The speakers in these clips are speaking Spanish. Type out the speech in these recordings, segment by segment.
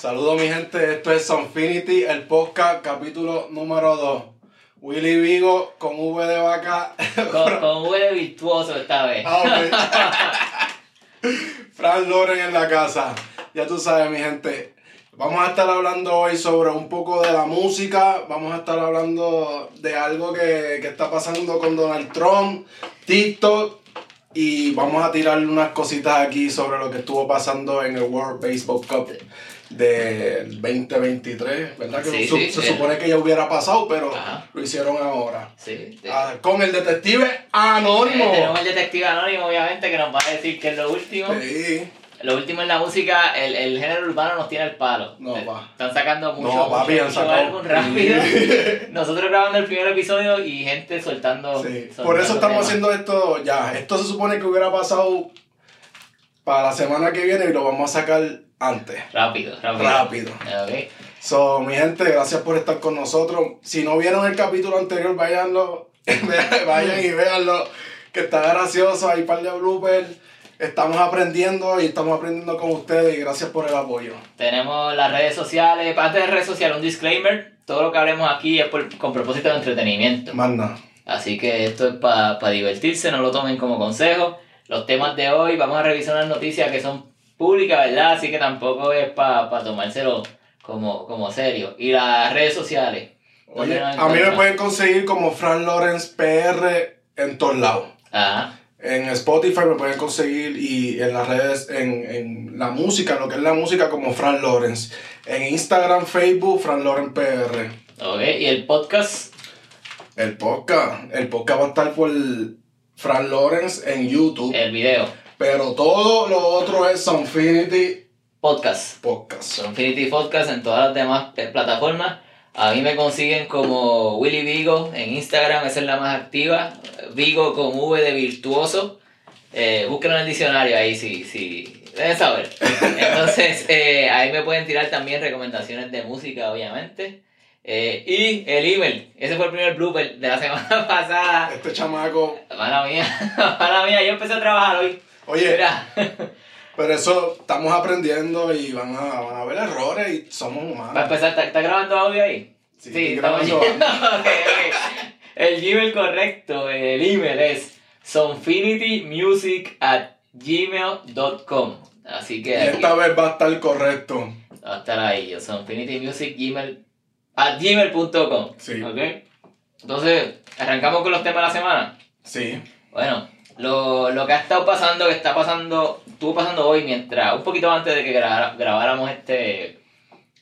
Saludos mi gente, esto es Sonfinity, el podcast capítulo número 2. Willy Vigo con V de vaca. Con, con V virtuoso esta vez. Ah, ok. Fran Loren en la casa. Ya tú sabes mi gente. Vamos a estar hablando hoy sobre un poco de la música. Vamos a estar hablando de algo que, que está pasando con Donald Trump, TikTok. Y vamos a tirar unas cositas aquí sobre lo que estuvo pasando en el World Baseball Cup del 2023, ¿verdad? Que Sí, su- sí, se eh. supone que ya hubiera pasado, pero Ajá. lo hicieron ahora. Sí. de- Ah, con el detective Eh, anónimo. tenemos el detective anónimo, obviamente, que nos va a decir que es lo último. Sí. Lo último en la música, el, el género urbano nos tiene el palo. No, Eh, pa. Están sacando mucho, No, papi, mucho, mucho álbum rápido. Nosotros grabando el primer episodio y gente soltando. Sí, soltando Por eso estamos temas. haciendo esto ya. Esto se supone que hubiera pasado para la semana que viene y lo vamos a sacar antes. Rápido, rápido. Rápido. Ok. So, mi gente, gracias por estar con nosotros. Si no vieron el capítulo anterior, váyanlo, vayan y véanlo, que está gracioso, hay un par de bloopers. Estamos aprendiendo y estamos aprendiendo con ustedes y gracias por el apoyo. Tenemos las redes sociales. Antes de redes sociales, un disclaimer. Todo lo que hablemos aquí es por- con propósito de entretenimiento. Manda. Así que esto es para divertirse, no lo tomen como consejo. Los temas de hoy, vamos a revisar unas noticias que son públicas, ¿verdad? Así que tampoco es para tomárselo como, como serio. Y las redes sociales. ¿dónde Oye, a mí me pueden conseguir como Fran Lawrence PR en todos lados. Ajá. En Spotify me pueden conseguir y en las redes, en, en la música, lo que es la música como Fran Lawrence. En Instagram, Facebook, Fran Lawrence PR. Ok, y el podcast. El podcast, el podcast va a estar por Fran Lawrence en YouTube. El video. Pero todo lo otro es Sonfinity Podcast. Podcast. Son Infinity Podcast en todas las demás plataformas. A mí me consiguen como Willy Vigo en Instagram, esa es la más activa. Vigo con V de virtuoso. Eh, búsquenlo en el diccionario ahí si, si deben saber. Entonces, eh, ahí me pueden tirar también recomendaciones de música, obviamente. Eh, y el email, ese fue el primer blooper de la semana pasada. Este chamaco. Mala mía, mala mía, yo empecé a trabajar hoy. Oye, Mira, pero eso estamos aprendiendo y van a, van a haber errores y somos para humanos. empezar, ¿está, está grabando audio ahí? Sí, Sí, estamos grabando. Ok. El Gmail correcto, el email es sonfinitymusic at gmail.com. Así que aquí esta vez va a estar correcto. va a estar ahí, sonfinitymusic gmail at gmail.com. Sí. Ok. Entonces, arrancamos con los temas de la semana. Sí. Bueno, lo, lo que ha estado pasando, que está pasando, estuvo pasando hoy mientras, un poquito antes de que grabáramos este,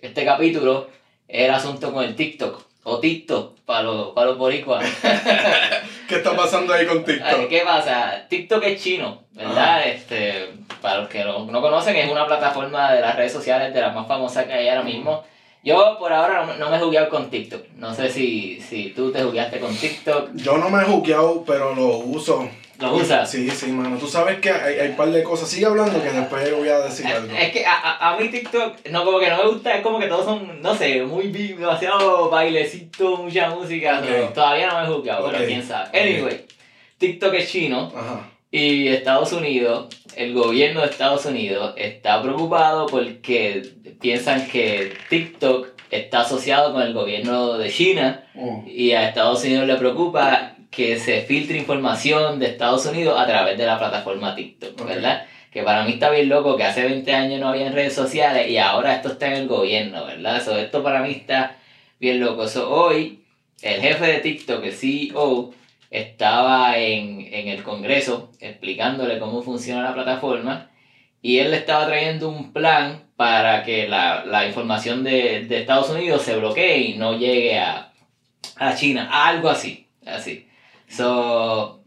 este capítulo, es el asunto con el TikTok, o TikTok, para los, para los boricuas. ¿Qué está pasando ahí con TikTok? ¿Qué pasa? TikTok es chino, ¿verdad? Este, para los que no, no conocen, es una plataforma de las redes sociales de las más famosas que hay ahora mismo. Yo por ahora no, no me he jugueado con TikTok. No sé si, si tú te jugaste con TikTok. Yo no me he juqueado, pero lo uso. ¿Lo usas? Sí, sí, mano. Tú sabes que hay, hay un par de cosas. Sigue hablando que después voy a decir algo. Es que a, a, a mí TikTok, no, como que no me gusta, es como que todos son, no sé, muy demasiado bailecito, mucha música. No, todavía no me he juzgado, pero quién sabe. Anyway, TikTok es chino Ajá. y Estados Unidos, el gobierno de Estados Unidos está preocupado porque piensan que TikTok está asociado con el gobierno de China Oh. y a Estados Unidos le preocupa que se filtre información de Estados Unidos a través de la plataforma TikTok, Ok. ¿verdad? Que para mí está bien loco que hace 20 años no había redes sociales y ahora esto está en el gobierno, ¿verdad? So, esto para mí está bien loco. So, hoy, el jefe de TikTok, el CEO, estaba en, en el Congreso explicándole cómo funciona la plataforma y él le estaba trayendo un plan para que la, la información de, de Estados Unidos se bloquee y no llegue a, a China, algo así, así. So,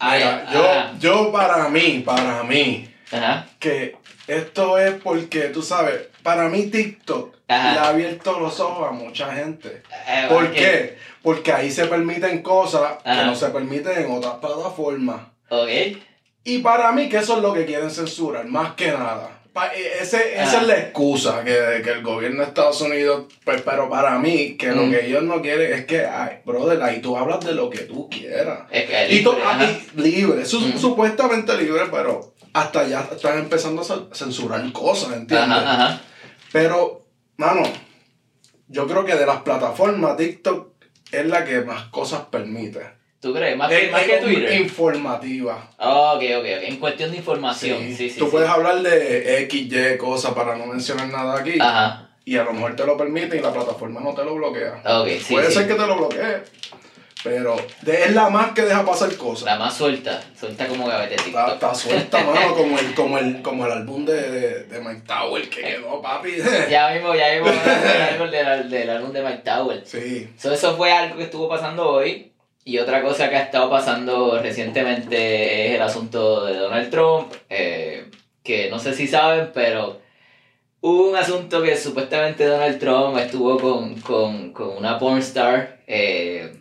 Mira, yo, yo para mí, para mí, ajá, que esto es porque, tú sabes, para mí TikTok Ajá. le ha abierto los ojos a mucha gente. eh, ¿Por qué? Porque ahí se permiten cosas que no se permiten en otras plataformas. Ok, Y para mí que eso es lo que quieren censurar, más que nada. Pa- e- ese, esa es la excusa que, que el gobierno de Estados Unidos, pues, pero para mí, que lo Mm. que ellos no quieren es que, ay, brother, ahí tú hablas de lo que tú quieras. es que es Y tú, libre, ah, y libre, su- Mm. supuestamente libre, pero hasta ya están empezando a cen- censurar cosas, ¿entiendes? Ajá, ajá. Pero, mano, yo creo que de las plataformas TikTok es la que más cosas permite. ¿Tú crees? Más que, más es que Twitter. Informativa. Ah, ok, ok, ok. En cuestión de información. Sí, sí. Tú sí. puedes hablar de X, Y, cosas para no mencionar nada aquí. Ajá. Y a lo mejor te lo permite y la plataforma no te lo bloquea. Ok, sí. Puede ser que te lo bloquee. Pero es la más que deja pasar cosas. La más suelta. Suelta como gavete Está, está suelta, mano, como el, como el, como el álbum de, de, de Mike Tower que quedó, papi. Ya mismo, ya mismo. algo del, del álbum de Mike Tower. Sí. So, eso fue algo que estuvo pasando hoy. Y otra cosa que ha estado pasando recientemente es el asunto de Donald Trump. eh, que no sé si saben, pero hubo un asunto que supuestamente Donald Trump estuvo con, con, con una pornstar. Eh,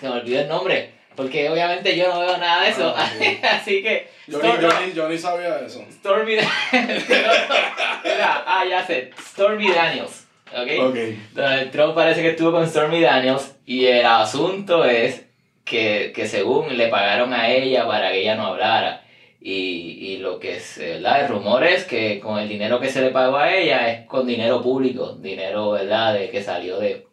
se me olvidó el nombre. Porque obviamente yo no veo nada de eso. Ah, sí. Así que. Yo ni, Storm- yo, ni, yo ni sabía eso. Stormy Mira, ah, ya sé. Stormy Daniels. ¿Ok? Ok. Donald Trump parece que estuvo con Stormy Daniels y el asunto es que, que según le pagaron a ella para que ella no hablara. Y, y lo que es, ¿verdad? El rumor es que con el dinero que se le pagó a ella es con dinero público, dinero, ¿verdad? De, que salió de,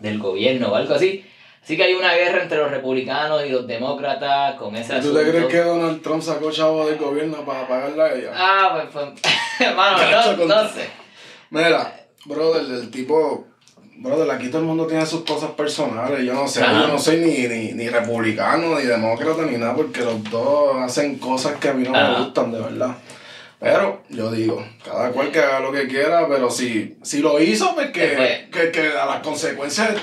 del gobierno o algo así. Así que hay una guerra entre los republicanos y los demócratas con ese ¿Tú asunto. te crees que Donald Trump sacó chavo del gobierno para pagarle a ella? Ah, pues, pues hermano, no, no sé. Mira, brother, el tipo. Brother, aquí todo el mundo tiene sus cosas personales. Yo no sé, Ajá. yo no soy ni, ni, ni republicano, ni demócrata, ni nada, porque los dos hacen cosas que a mí no me gustan, de verdad. Pero yo digo, cada cual que haga lo que quiera, pero si, si lo hizo, pues que, Después. que, que a las consecuencias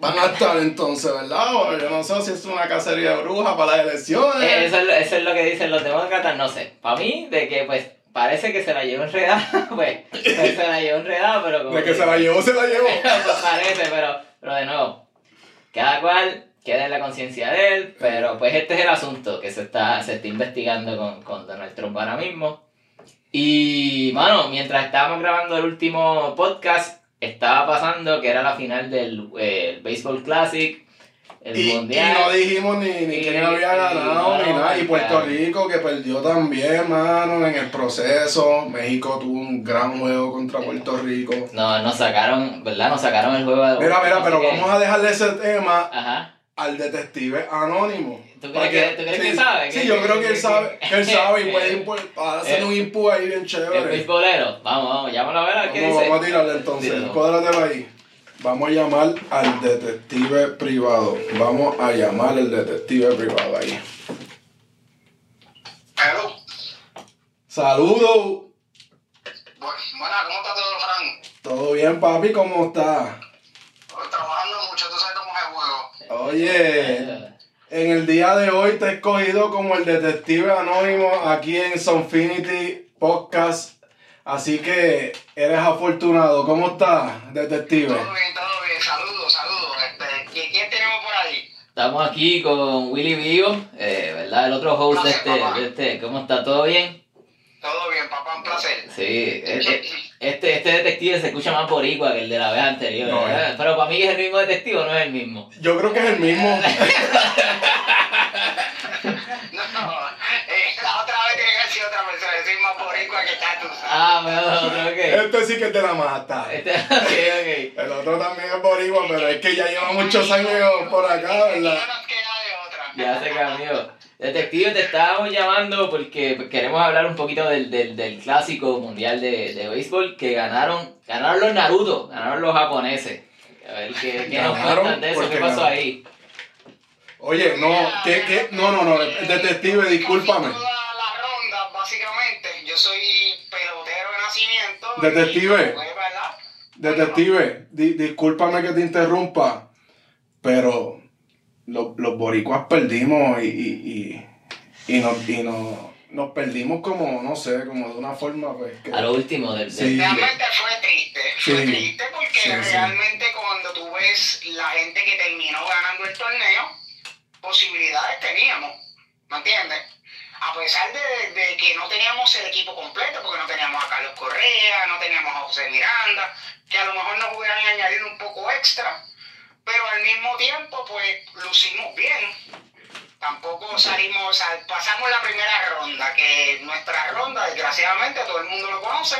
van a estar entonces, ¿verdad? O yo no sé si es una cacería de brujas para las elecciones. Eso es, eso es lo que dicen los demócratas, no sé. Para mí, de que pues parece que se la llevó enredada, pues, pues, se la llevó enredada, pero como. de que se la llevó, se la llevó. Pues parece, pero, pero de nuevo, cada cual queda en la conciencia de él, pero pues este es el asunto que se está, se está investigando con, con Donald Trump ahora mismo. Y, mano, mientras estábamos grabando el último podcast, estaba pasando que era la final del eh, el Baseball Classic, el Y, y Mundial. no dijimos ni, ni Y- quién había y- ganado no, ni nada. Y Puerto. Rico que perdió también, mano, en el proceso. México tuvo un gran juego contra Puerto Rico. No, nos sacaron, ¿verdad? Nos sacaron el juego de Mira, mira, pero que- vamos a dejarle ese tema Ajá. al detective anónimo. ¿Tú crees que- tú crees que sí, sabe? Sí, Que- yo que- creo que él que- sabe, que él sabe y puede hacer eh, un input ahí bien El chévere. beisbolero. Vamos, vamos, llámalo a ver a qué Vamos, dice. vamos a tirarle entonces. Dilo. Cuádratelo ahí. Vamos a llamar al detective privado. Vamos a llamar al detective privado ahí. Hello. Saludos. Bu- Buena, ¿cómo está todo, Fran? ¿Todo bien, papi? ¿Cómo estás? Trabajando mucho, tú sabes cómo es el juego. Oye, en el día de hoy te he escogido como el detective anónimo aquí en Sonfinity Podcast. Así que eres afortunado. ¿Cómo estás, detective? Todo bien, todo bien. Saludos, saludos. Este, ¿quién, quién tenemos por ahí? Estamos aquí con Willy Vigo, eh, ¿verdad? El otro host de este, de este. ¿Cómo está? ¿Todo bien? Todo bien, papá, un placer. Sí, este, este, este detective se escucha más boricua que el de la vez anterior, No, ¿verdad? Pero para mí es el mismo detective, o no es el mismo. Yo creo que es el mismo. Este sí que te la mata. Este, ok, El otro también es boricua, pero es que ya lleva muchos años por acá, ¿verdad? de. Ya se cambió. Detective, te estábamos llamando porque queremos hablar un poquito del, del, del clásico mundial de, de béisbol que ganaron, ganaron los Naruto, ganaron los japoneses. A ver, ¿qué, qué nos cuentan de eso? ¿Qué pasó ganaron. ahí? Oye, no, ¿qué, qué? No, no, no, detective, discúlpame. Básicamente. Yo soy Detective. Detective, di- discúlpame que te interrumpa, pero lo- los boricuas perdimos y, y, y, y nos, y nos, nos perdimos como, no sé, como de una forma, pues, que... A lo último del... Sí. Realmente fue triste, fue Sí. triste porque Sí, sí. realmente cuando tú ves la gente que terminó ganando el torneo, posibilidades teníamos, ¿me entiendes? A pesar de, de que no teníamos el equipo completo, porque no teníamos a Carlos Correa, no teníamos a José Miranda, que a lo mejor nos hubieran añadido un poco extra, pero al mismo tiempo pues lucimos bien. Tampoco salimos, pasamos la primera ronda, que nuestra ronda, desgraciadamente, todo el mundo lo conoce,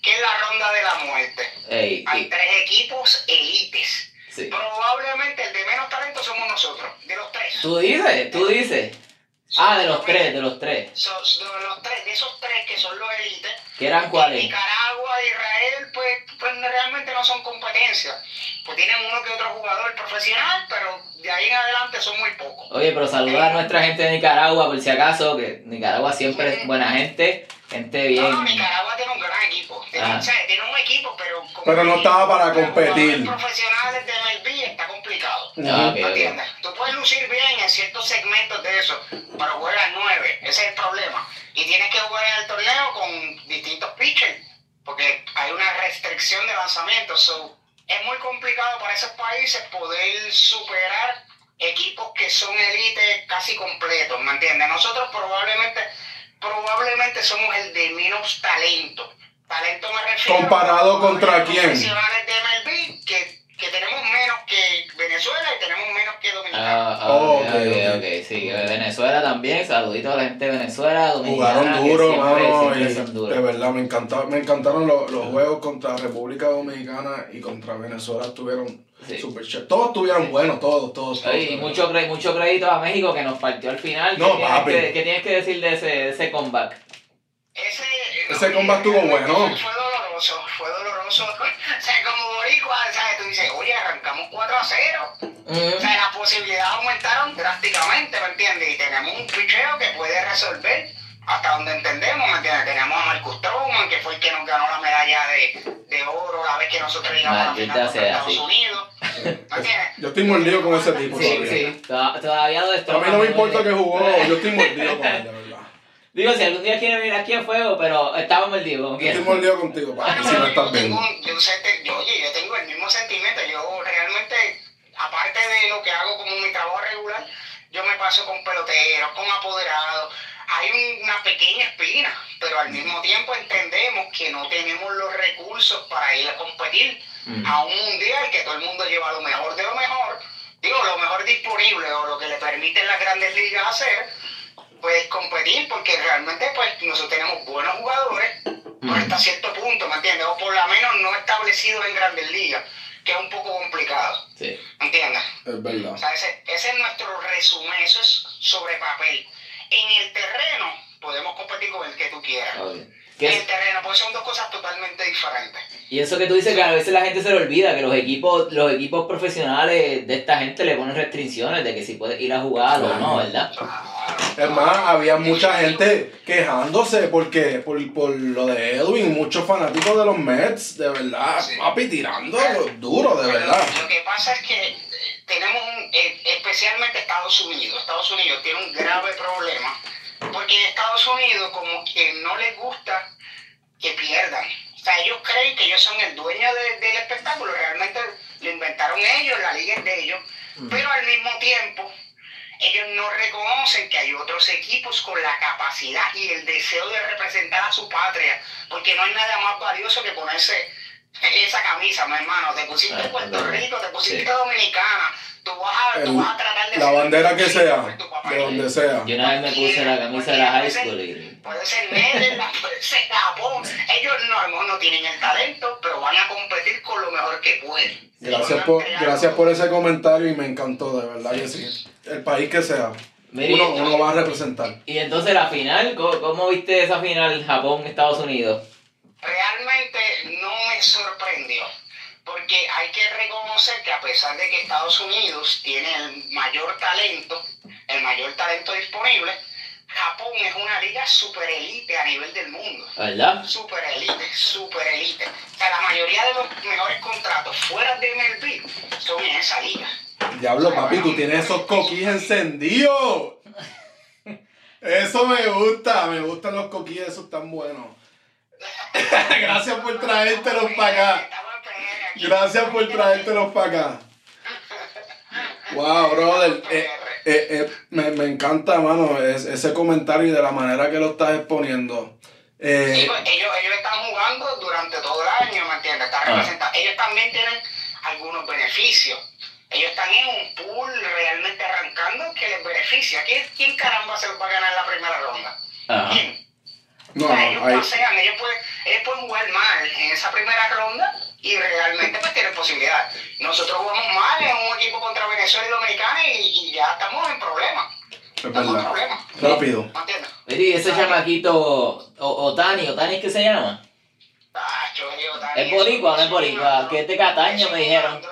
¿Qué es la ronda de la muerte? Ey, Hay y- tres equipos elites. sí. Probablemente el de menos talento somos nosotros, de los tres. Tú dices, tú dices. Ah, de los tres, de los tres. So- de los tres, de esos tres que son los elites, ¿Qué eran cuáles? Nicaragua, Israel, pues, pues realmente no son competencia. Pues tienen uno que otro jugador profesional, pero de ahí en adelante son muy pocos. Oye, pero saludar a nuestra gente de Nicaragua, por si acaso, que Nicaragua siempre es buena gente, gente bien. no, Nicaragua tiene un gran equipo. Tiene, Ah. o sea, tiene un equipo, pero... Pero no estaba para competir. jugadores profesionales de MLB complicado. Ah. Tú puedes lucir bien en ciertos segmentos de eso, pero juegas nueve. Ese es el problema. Y tienes que jugar en el torneo con distintos pitchers, porque hay una restricción de lanzamiento. So, es muy complicado para esos países poder superar equipos que son élite casi completos, ¿me entiendes? Nosotros probablemente, probablemente somos el de menos talento. Talento me refiero ¿Comparado a contra quién? profesionales de MLB que, que tenemos menos que Venezuela y tenemos menos que Dominicana. Ah, Oh, ok, ok, ok, ok. ok, sí, Venezuela también, saludito a la gente de Venezuela, Dominicana, Jugaron duro, mano, de verdad me encantaron, me encantaron los, los juegos contra República Dominicana y contra Venezuela estuvieron Sí. super. Todos estuvieron buenos, todos, todos. todos. Oye, y mucho, cre- mucho crédito a México que nos partió al final. ¿Qué, No, tienes, papi. que, qué tienes que decir de ese, de ese comeback? Ese, Ese combat estuvo bueno. Fue dices, oye, arrancamos 4 a 0. O sea, las posibilidades aumentaron drásticamente, ¿me entiendes? Y tenemos un picheo que puede resolver hasta donde entendemos, ¿me entiendes? Tenemos a Marcus Stroman, que fue el que nos ganó la medalla de, de oro la vez que nosotros llegamos a la final contra Estados. Unidos. ¿Me entiendes? Yo estoy mordido con ese tipo Sí, todavía. sí, to- todavía lo A mí no me importa que jugó, yo estoy mordido con él, de verdad. Digo, si algún día quiere venir aquí a fuego, pero estamos mordidos, como Yo estoy mordido contigo, papi, Bueno, si me yo estás un- yo, sé que- yo, oye, yo tengo el mismo sentimiento. Yo realmente, aparte de lo que hago como mi trabajo regular, yo me paso con peloteros, con apoderados. Hay un- una pequeña espina, pero al mismo tiempo entendemos que no tenemos los recursos para ir a competir Mm. a un mundial que todo el mundo lleva lo mejor de lo mejor. Digo, lo mejor disponible o lo que le permiten las grandes ligas hacer, pues competir, porque realmente pues nosotros tenemos buenos jugadores, Mm. hasta cierto punto, ¿me entiendes? O por lo menos no establecidos en grandes ligas, que es un poco complicado, Sí. ¿me entiendes? Es O verdad. sea, ese, ese es nuestro resumen, eso es sobre papel. En el terreno podemos competir con el que tú quieras. ok. En ¿Qué el terreno, pues son dos cosas totalmente diferentes. Y eso que tú dices que a veces la gente se le olvida, que los equipos, los equipos profesionales de esta gente le ponen restricciones de que si puedes ir a jugar o no, ¿verdad? Es más, había mucha gente quejándose porque por, por lo de Edwin, muchos fanáticos de los Mets, de verdad, Sí. papi, tirando duro, de Pero verdad. Lo que pasa es que eh, tenemos, un, eh, especialmente Estados Unidos, Estados Unidos tiene un grave problema, porque Estados Unidos como que no les gusta que pierdan. O sea, ellos creen que ellos son el dueño de- del espectáculo, realmente lo inventaron ellos, la liga es de ellos, pero al mismo tiempo ellos no reconocen que hay otros equipos con la capacidad y el deseo de representar a su patria, porque no hay nada más valioso que ponerse esa camisa, mi hermano. Te pusiste Ah, Puerto verdad. Rico, te pusiste Sí. Dominicana, tú vas, a, tú vas a tratar de La bandera que sea, de donde sea. Yo una vez me puse la camisa de la high school y... Puede ser Netherlands, puede ser Japón. Ellos no, a lo mejor no tienen el talento, pero van a competir con lo mejor que pueden. Gracias por, gracias por ese comentario y me encantó, de verdad que sí. El país que sea, uno, uno va a representar. Y entonces la final, ¿cómo, cómo viste esa final Japón-Estados Unidos? Realmente no me sorprendió. Porque hay que reconocer que a pesar de que Estados Unidos tiene el mayor talento, el mayor talento disponible, Japón es una liga super elite a nivel del mundo. ¿Verdad? Super elite, super elite. O sea, la mayoría de los mejores contratos fuera de MLB son en esa liga. Diablo, papi, tú tienes esos coquís encendidos. Eso me gusta, me gustan los coquís, esos tan buenos. Gracias por traértelos para acá. Gracias por traértelos para acá. Wow, brother. Eh, eh, eh, me, me encanta, mano, es- ese comentario y de la manera que lo estás exponiendo. Sí, Eh, pues, ellos, ellos están jugando durante todo el año, ¿me entiendes? Están Ah. representando. Ellos también tienen algunos beneficios. Ellos están en un pool realmente arrancando que les beneficia. ¿Quién, quién caramba se los va a ganar en la primera ronda? Ajá. ¿Quién? No, O sea, ellos pasean, ellos pueden, ellos pueden jugar mal en esa primera ronda y realmente pues tienen posibilidad. Nosotros jugamos mal en un equipo contra Venezuela y Dominicana y, y ya estamos en problemas. Es Estamos en verdad. problemas. Rápido. ¿Me entiendes? Mire, y ese chamaquito, o- Otani, ¿Otani es que se llama? ¿Es boricua o no es boricua? Que es de Cataño, eso me es un dijeron.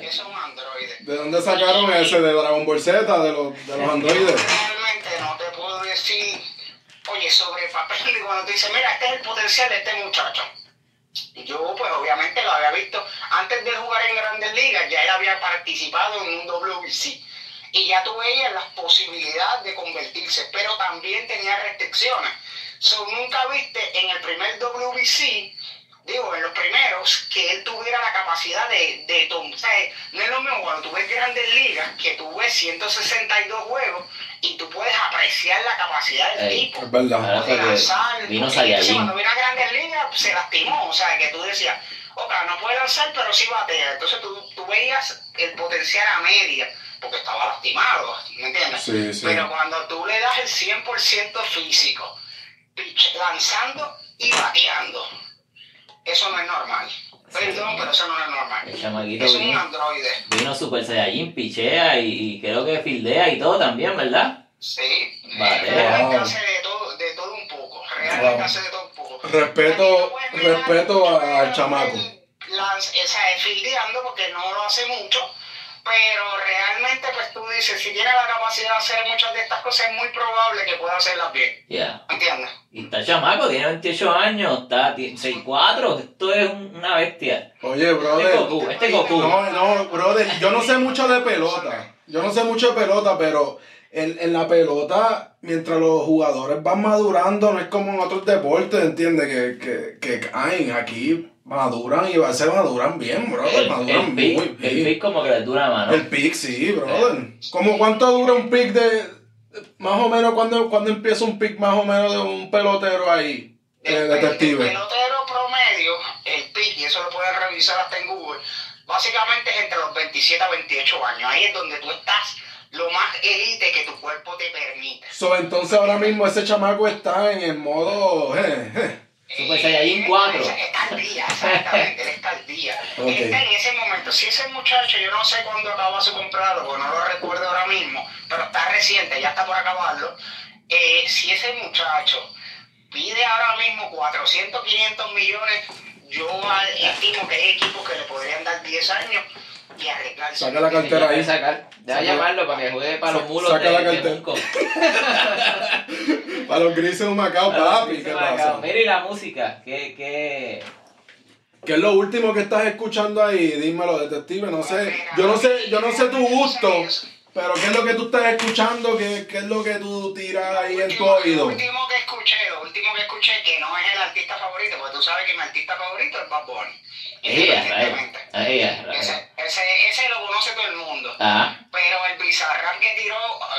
es un androide. ¿De dónde sacaron ese? ¿De Dragon Ball Z? ¿De los, de los androides? Realmente no te puedo decir, sobre papel, y cuando te dicen, mira, este es el potencial de este muchacho. Y Yo, pues obviamente lo había visto antes de jugar en Grandes Ligas, ya él había participado en un WBC. Y ya tú veías las posibilidades de convertirse, pero también tenía restricciones. So, nunca viste en el primer WBC, digo, en los primeros, que él tuviera la capacidad de, de tom- o sea, no es lo mismo cuando tú ves Grandes Ligas, que tú ves 162 juegos y tú puedes apreciar la capacidad del Ey. tipo Es verdad. De lanzar. vino entonces. Cuando vino a Grandes Ligas se lastimó, o sea, que tú decías, ok, no puede lanzar, pero sí batea. Entonces tú, tú veías el potencial a media, porque estaba lastimado, ¿me entiendes? Sí, sí. Pero cuando tú le das el 100% físico, lanzando y bateando, eso no es normal. Perdón, pero eso no es normal. El chamaquito Es un vino, androide. vino Super Saiyajin, pichea y, y creo que fildea y todo también, ¿verdad? Sí. Vale. Realmente Wow. hace de todo, de todo un poco. Realmente Wow. hace de todo un poco. Respeto, respeto al chamaco. Lanz, esa es fildeando porque no lo hace mucho, pero realmente pues tú dices, si tiene la capacidad de hacer muchas de estas cosas, es muy probable que pueda hacerlas bien. Ya. ¿Entiendes? Y está chamaco, tiene 28 años, está ti- 6'4", esto es un- una bestia. Oye, Este brother. Goku, este Goku. No, no, brother, yo no sé mucho de pelota. Yo no sé mucho de pelota, pero en, en la pelota, mientras los jugadores van madurando, no es como en otros deportes, ¿entiendes? Que, que, que caen aquí, maduran y se maduran bien, brother. El, maduran el muy pick, el bien. pick como que le dura mano. El pick, sí, brother. ¿Cómo cuánto dura un pick de. Más o menos, cuando, cuando empieza un pick más o menos de un pelotero ahí? eh, El, detective. el pelotero promedio, el pick, y eso lo pueden revisar hasta en Google, básicamente es entre los 27 a 28 años. Ahí es donde tú estás lo más elite que tu cuerpo te permite. So, entonces ahora mismo ese chamaco está en el modo. eh, eh. Super Saiyajin 4. Está al día, exactamente, él está al día. Ok. Él está en ese momento. Si ese muchacho, yo no sé cuándo acaba su comprado, porque no lo recuerdo ahora mismo, pero está reciente, ya está por acabarlo. Eh, si ese muchacho pide ahora mismo 400, 500 millones, yo estimo que hay equipos que le podrían dar 10 años y. Saca la cartera ahí. sacar. Deja Saca- llamarlo para que juegue para los mulos saca de, la cartera. Para los grises de un Macao, papi, ¿qué pasa? Mira, y la música, ¿qué, qué? ¿Qué es lo último que estás escuchando ahí? Dímelo, detective, no sé. Yo no sé, yo no sé tu gusto, pero ¿qué es lo que tú estás escuchando? ¿Qué, qué es lo que tú tiras ahí en tu Lo oído? último que escuché, lo último que escuché, que no es el artista favorito, porque tú sabes que mi artista favorito es Bad Bunny. Ella, Ese, ese, ese lo conoce todo el mundo. Ah, Pero el bizarrán que tiró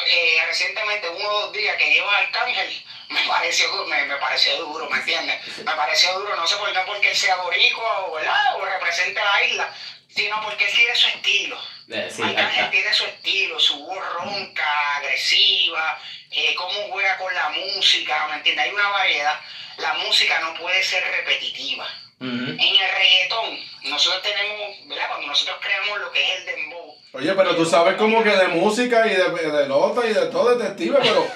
eh, recientemente, uno o dos días que lleva Arcángel, me pareció, me, me pareció duro, ¿me entiendes? Me pareció duro, no sé por qué, porque él sea boricua o, ¿verdad? o represente a la isla, sino porque él tiene su estilo. eh, sí, Arcángel tiene su estilo, su voz ronca, agresiva, eh, cómo juega con la música, ¿me entiendes? Hay una variedad. La música no puede ser repetitiva. En el reggaetón, nosotros tenemos, ¿verdad? Cuando nosotros creamos lo que es el dembow. Oye, pero tú sabes como que de música y de, de lota y de todo, detective, pero.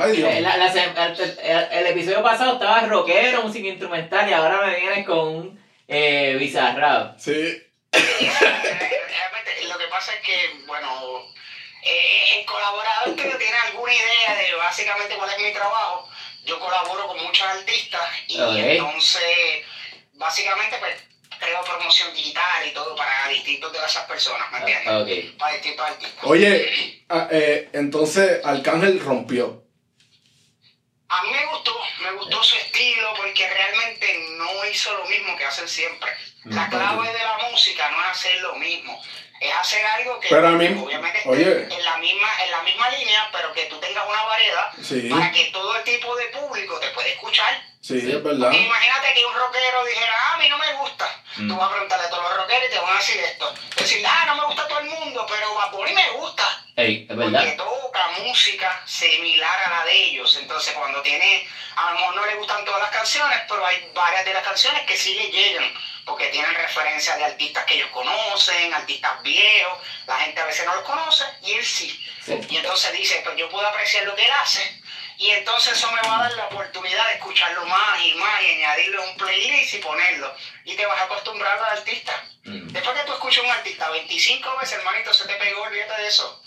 Ay, Dios. La- la sem- el, el- el episodio pasado estaba rockero, música instrumental y ahora me vienes con un eh, bizarrap. Sí. Realmente, lo que pasa es que, bueno, eh, el colaborador que tiene alguna idea de básicamente cuál es mi trabajo, yo colaboro con muchos artistas y entonces, básicamente, pues, creo promoción digital y todo para distintos de esas personas, ¿me entiendes? Ah, Ok. Para distintos artistas. Oye, ah, eh, entonces Arcángel rompió. A mí me gustó, me gustó su estilo porque realmente no hizo lo mismo que hacen siempre. La Mm, clave de la música no es hacer lo mismo, es hacer algo que Pero a mí- obviamente esté oye. en la misma en la misma línea, pero que tú tengas una variedad Sí, para que todo el tipo de público te pueda escuchar. Sí, es verdad. Porque imagínate que un rockero dijera, ah, a mí no me gusta, Mm. Tú vas a preguntarle a todos los rockeros y te van a decir esto. Decir, ah, no me gusta todo el mundo, pero Bad Bunny me gusta. Ey, es Porque verdad. toca música similar a la de ellos. Entonces, cuando tiene, a lo mejor no le gustan todas las canciones, pero hay varias de las canciones que sí le llegan. Porque tienen referencias de artistas que ellos conocen, artistas viejos. La gente a veces no los conoce y él sí. Sí. Y entonces dice, pues yo puedo apreciar lo que él hace. Y entonces eso me va a dar la oportunidad de escucharlo más y más y añadirle un playlist y ponerlo. Y te vas a acostumbrar al artista. Mm. Después que tú escuchas a un artista 25 veces, hermanito, se te pegó, olvídate de eso.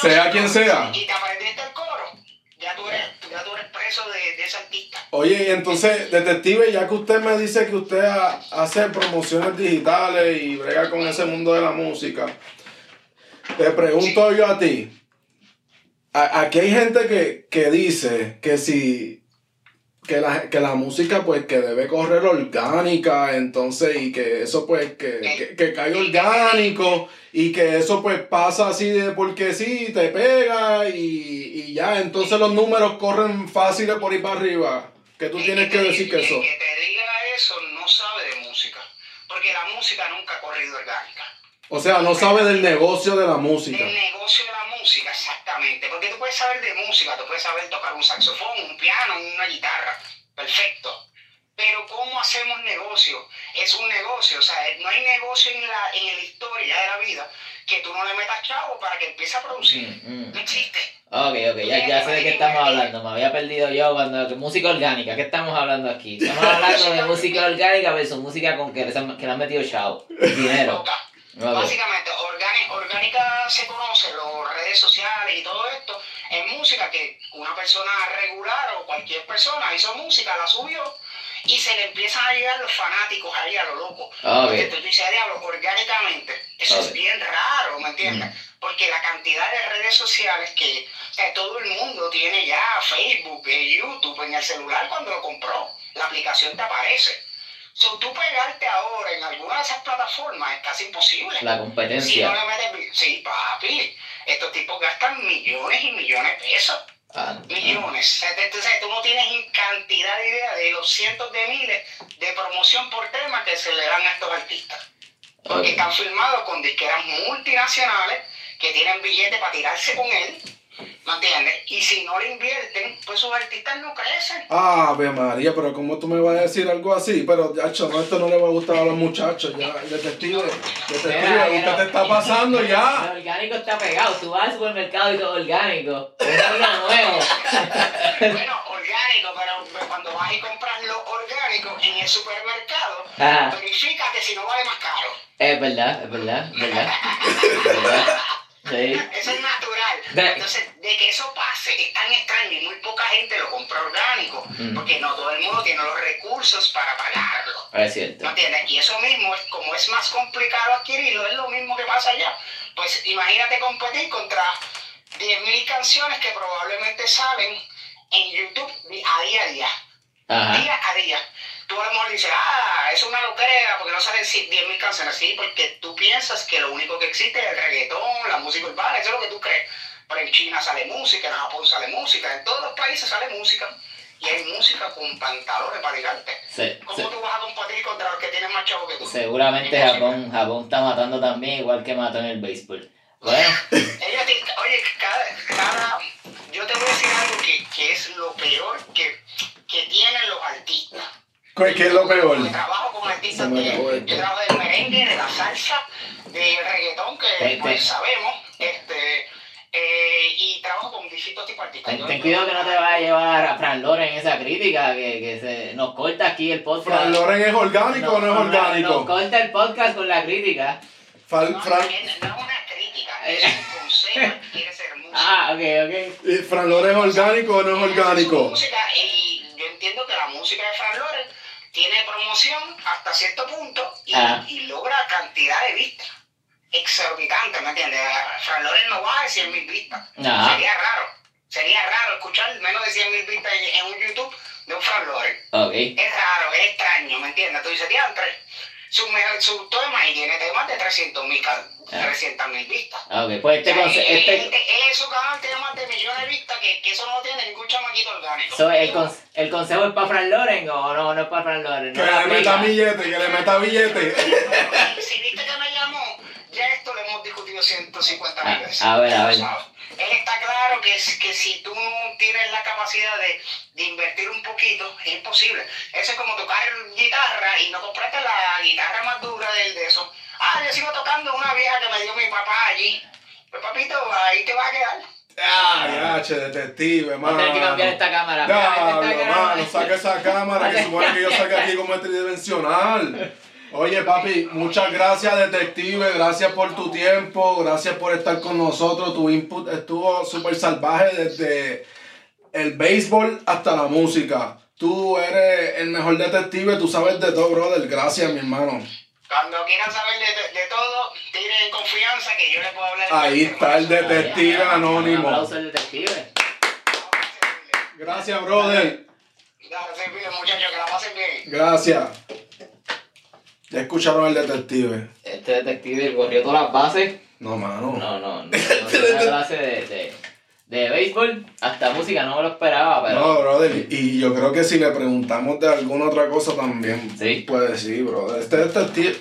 Sea quien sea. Y te aprendiste el coro. Ya tú eres, ya tú eres preso de, de ese artista. Oye, y entonces, detective, ya que usted me dice que usted ha- hace promociones digitales y brega con ese mundo de la música, te pregunto yo a ti. A- aquí hay gente que, que dice que si que la, que la música pues que debe correr orgánica, entonces, y que eso pues que, que, que cae orgánico y que eso pues pasa así de porque sí, te pega y, y ya, entonces los números corren fáciles por ir para arriba. Que tú El tienes que te- decir que el eso. que te diga eso no sabe de música. Porque la música nunca ha corrido orgánica. O sea, no sabe del negocio de la música. El negocio de la música, exactamente. Porque tú puedes saber de música, tú puedes saber tocar un saxofón, un piano, una guitarra. Perfecto. Pero ¿cómo hacemos negocio? Es un negocio. O sea, no hay negocio en la, en la historia de la vida que tú no le metas chavo para que empiece a producir. Mm, mm. No existe. Ok, ok, ya, ya sé de qué estamos hablando. Me había perdido yo cuando. Música orgánica, ¿qué estamos hablando aquí? Estamos hablando de música orgánica versus música con que, que le han metido chavo. Dinero. Básicamente, orgánica se conoce, las redes sociales y todo esto, es música que una persona regular o cualquier persona hizo música, la subió y se le empiezan a llegar los fanáticos ahí a lo loco. Porque tú dices, diablo, orgánicamente. Eso es bien raro, ¿me entiendes? Porque la cantidad de redes sociales que o sea, todo el mundo tiene ya, Facebook, eh, YouTube en el celular cuando lo compró, la aplicación te aparece. So, tú pegarte ahora en alguna de esas plataformas es casi imposible. La Si no competencia. le metes, sí, papi, estos tipos gastan millones y millones de pesos. Ah, Millones. Te- tú, no tienes cantidad de idea de los cientos de miles de promoción por tema que se le dan a estos artistas. Porque están firmados con disqueras multinacionales que tienen billetes para tirarse con él. ¿Me entiendes? Y si no le invierten, pues sus artistas no crecen. Ave María, pero ¿cómo tú me vas a decir algo así? Pero, yacho, no, esto no le va a gustar a los muchachos, ya, detective, detective, Mira, que usted no- te está pasando ya. orgánico está pegado. Tú vas al supermercado y todo orgánico. Es algo nuevo. Bueno, orgánico, pero cuando vas y compras lo orgánico en el supermercado, Ajá. verifícate si no vale más caro. Es verdad, es verdad, es verdad. Es verdad. Sí. Eso es natural. De- Entonces, de que eso pase es tan extraño y muy poca gente lo compra orgánico, Mm. porque no todo el mundo tiene los recursos para pagarlo. Es cierto. ¿No entiendes? Y eso mismo, como es más complicado adquirirlo, es lo mismo que pasa allá. Pues imagínate competir contra 10.000 canciones que probablemente salen en YouTube a día a día. Ajá. Día a día. Tú a lo mejor dices, ah, es una loquera porque no salen 10.000 canciones. Sí, porque tú piensas que lo único que existe es el reggaetón, la música urbana, eso es lo que tú crees. Pero en China sale música, en Japón sale música, en todos los países sale música. Y hay música con pantalones para tirarte. Se- ¿Cómo tú vas a competir contra los que tienen más chavos que tú? seguramente Japón, Japón está matando también igual que mató en el béisbol. Bueno, Ellos te- oye, cada, cada- yo te voy a decir algo que, que es lo peor que, que tienen los artistas. ¿Qué qué es lo peor? Yo trabajo de, acabó esto. yo trabajo del merengue, de la salsa, del reggaetón, que Te- pues, sabemos, de artistas. ten, cuidado que no te vaya a llevar a Fran Loren en esa crítica, que, que se nos corta aquí el podcast. ¿Fran Loren es orgánico o no es Nos orgánico? corta el podcast con la crítica. Fran- No, Fran- no, es- no es una crítica, es un consejo que quiere ser músico. Ah, ok, ok. eh, ¿Fran Loren es orgánico o no es orgánico? música y yo entiendo que la música de Fran Loren tiene promoción hasta cierto punto y, Ah. y logra cantidad de vistas exorbitantes, ¿me entiendes? Fran Loren no va de 100 mil vistas. Sería raro. Sería raro escuchar menos de 100 mil vistas en, un YouTube de un Fran Loren. Ok. Es raro, es extraño, ¿me entiendes? Tú dices, diantre, su, mejor- su tema y tiene temas de 300 mil Ah. mil vistas. Ah, Ok, pues este, O sea, conce- él, este, él- él en su canal tiene más de millones de vistas que, que eso no tiene ningún chamaquito orgánico. so, el, con- el consejo es para Fran Loren o no, no es para Fran Loren. Que No la le meta billete, que le meta billete. si viste que me llamó, ya esto lo hemos discutido 150 mil Ah, veces. a ver, a ver. Él está claro que, que si tú tienes la capacidad de, de invertir un poquito, es imposible. Eso es como tocar guitarra y no comprarte la guitarra más dura del de eso. Ah, yo sigo tocando una vieja que me dio mi papá allí. Pues papito, ahí te vas a quedar. Ah, ya, che, detective, mano. a tener que cambiar esta cámara. Diablo, mano, saca esa cámara que supone que yo salga aquí como tridimensional. Oye, papi, muchas gracias, detective. Gracias por tu tiempo. Gracias por estar con nosotros. Tu input estuvo súper salvaje desde el béisbol hasta la música. Tú eres el mejor detective. Tú sabes de todo, brother. Gracias, mi hermano. Cuando quieran saber de, de- todo, tienen confianza que yo les puedo hablar. de Ahí está el detective Un anónimo. aplauso al detective. Gracias, brother. Muchachos, que la pasen bien. Gracias. Ya escucharon al detective. Este detective corrió todas las bases. No, mano. No, no, no. no una clase de, de, de béisbol, hasta música, no me lo esperaba, pero. No, brother, y yo creo que si le preguntamos de alguna otra cosa también Sí. puede decir, brother. Este detective,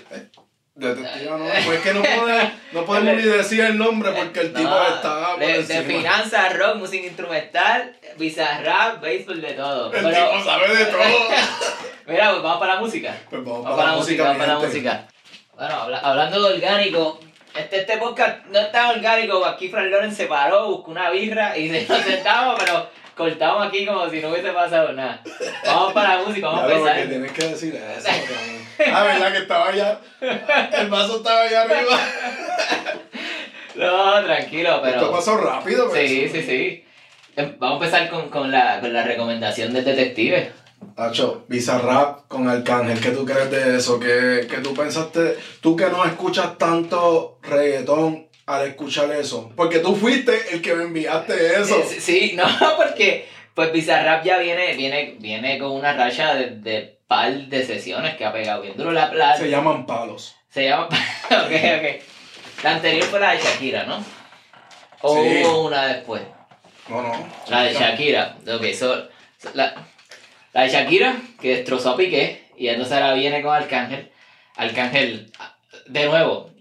detective no, pues es que no, puede- no podemos ni decir el nombre porque el tipo No, está por de, de encima. finanzas, rock, música instrumental, bizarrap, béisbol, de todo. El Pero- tipo sabe de todo. Mira, pues vamos para la música. Pues vamos, Vamos para la música, vamos para la música. Bueno, habla- hablando de orgánico, este, este podcast no es tan orgánico, aquí Fran Loren se paró, buscó una birra y se nos sentamos, pero cortamos aquí como si no hubiese pasado nada. Vamos para la música, vamos a Claro, porque empezar. tienes que decir eso. cabrón. Ah, ¿verdad que estaba allá? El vaso estaba allá arriba. No, tranquilo, pero... Esto pasó rápido, pero Sí, eso- sí, sí. Em, Vamos a empezar con, con, la, con la recomendación del detective. Tacho, Bizarrap con Arcángel, ¿qué tú crees de eso? ¿Qué, qué tú pensaste? Tú que no escuchas tanto reggaetón al escuchar eso. Porque tú fuiste el que me enviaste eso. Sí, sí, no, porque pues Bizarrap ya viene, viene, viene con una racha de, de par de sesiones que ha pegado bien duro la plata. Se llaman palos. Se llama. ok, ok. La anterior fue la de Shakira, ¿no? O Sí. hubo una después. No, no. La de Shakira. Ok, so, so- la, la de Shakira, que destrozó a Piqué, y entonces ahora viene con Arcángel. Arcángel, de nuevo,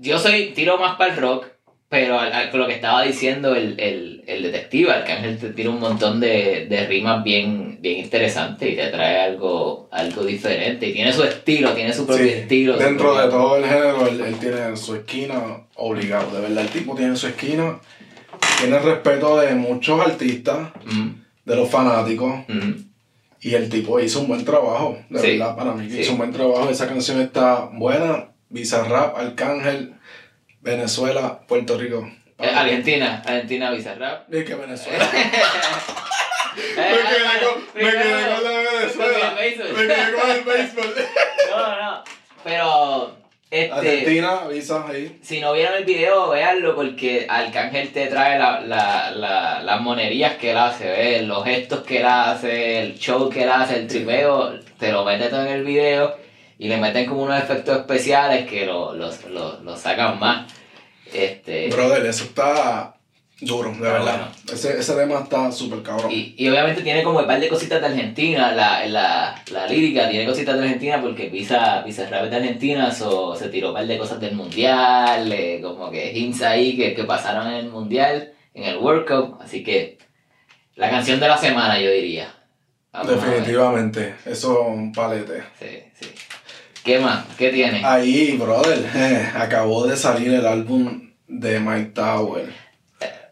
yo soy, tiro más para el rock, pero al- al- con lo que estaba diciendo el, el, el detective, Arcángel te tira un montón de, de rimas bien, bien interesantes y te trae algo, algo diferente. Y tiene su estilo, tiene su propio Sí, estilo. Dentro propio- de todo el género, él, él tiene su esquina obligado. De verdad, el tipo tiene su esquina. Tiene el respeto de muchos artistas, Mm, de los fanáticos. mm. Y el tipo hizo un buen trabajo, de Sí, verdad, para mí. sí. Hizo un buen trabajo. Esa canción está buena. Bizarrap, Arcángel, Venezuela, Puerto Rico. Eh, Argentina, Argentina Bizarrap. Es que Venezuela. Eh, me quedé ah, con, me quedé primero, con la Venezuela. Me quedé con el béisbol. No, no. Pero, este, Argentina, Visa ahí. si no vieron el video, véanlo porque Arcángel te trae la, la, la, las monerías que él hace, los gestos que él hace, el show que él hace, el tripeo, te lo mete todo en el video y le meten como unos efectos especiales que lo, los, lo, lo sacan más. Este, Brother, eso está duro, de Ah, verdad. bueno. Ese, ese tema está súper cabrón. Y, y obviamente tiene como un par de cositas de Argentina, la, la, la lírica tiene cositas de Argentina porque Pisa, Pisa Rap de Argentina, so, se tiró un par de cosas del mundial, eh, como que hints ahí que, que pasaron en el mundial, en el World Cup, así que la canción de la semana yo diría. Vamos. Definitivamente, eso es un palete. Sí. ¿Qué más? ¿Qué tiene? Ahí, brother, eh, acabó de salir el álbum de Mike Tower.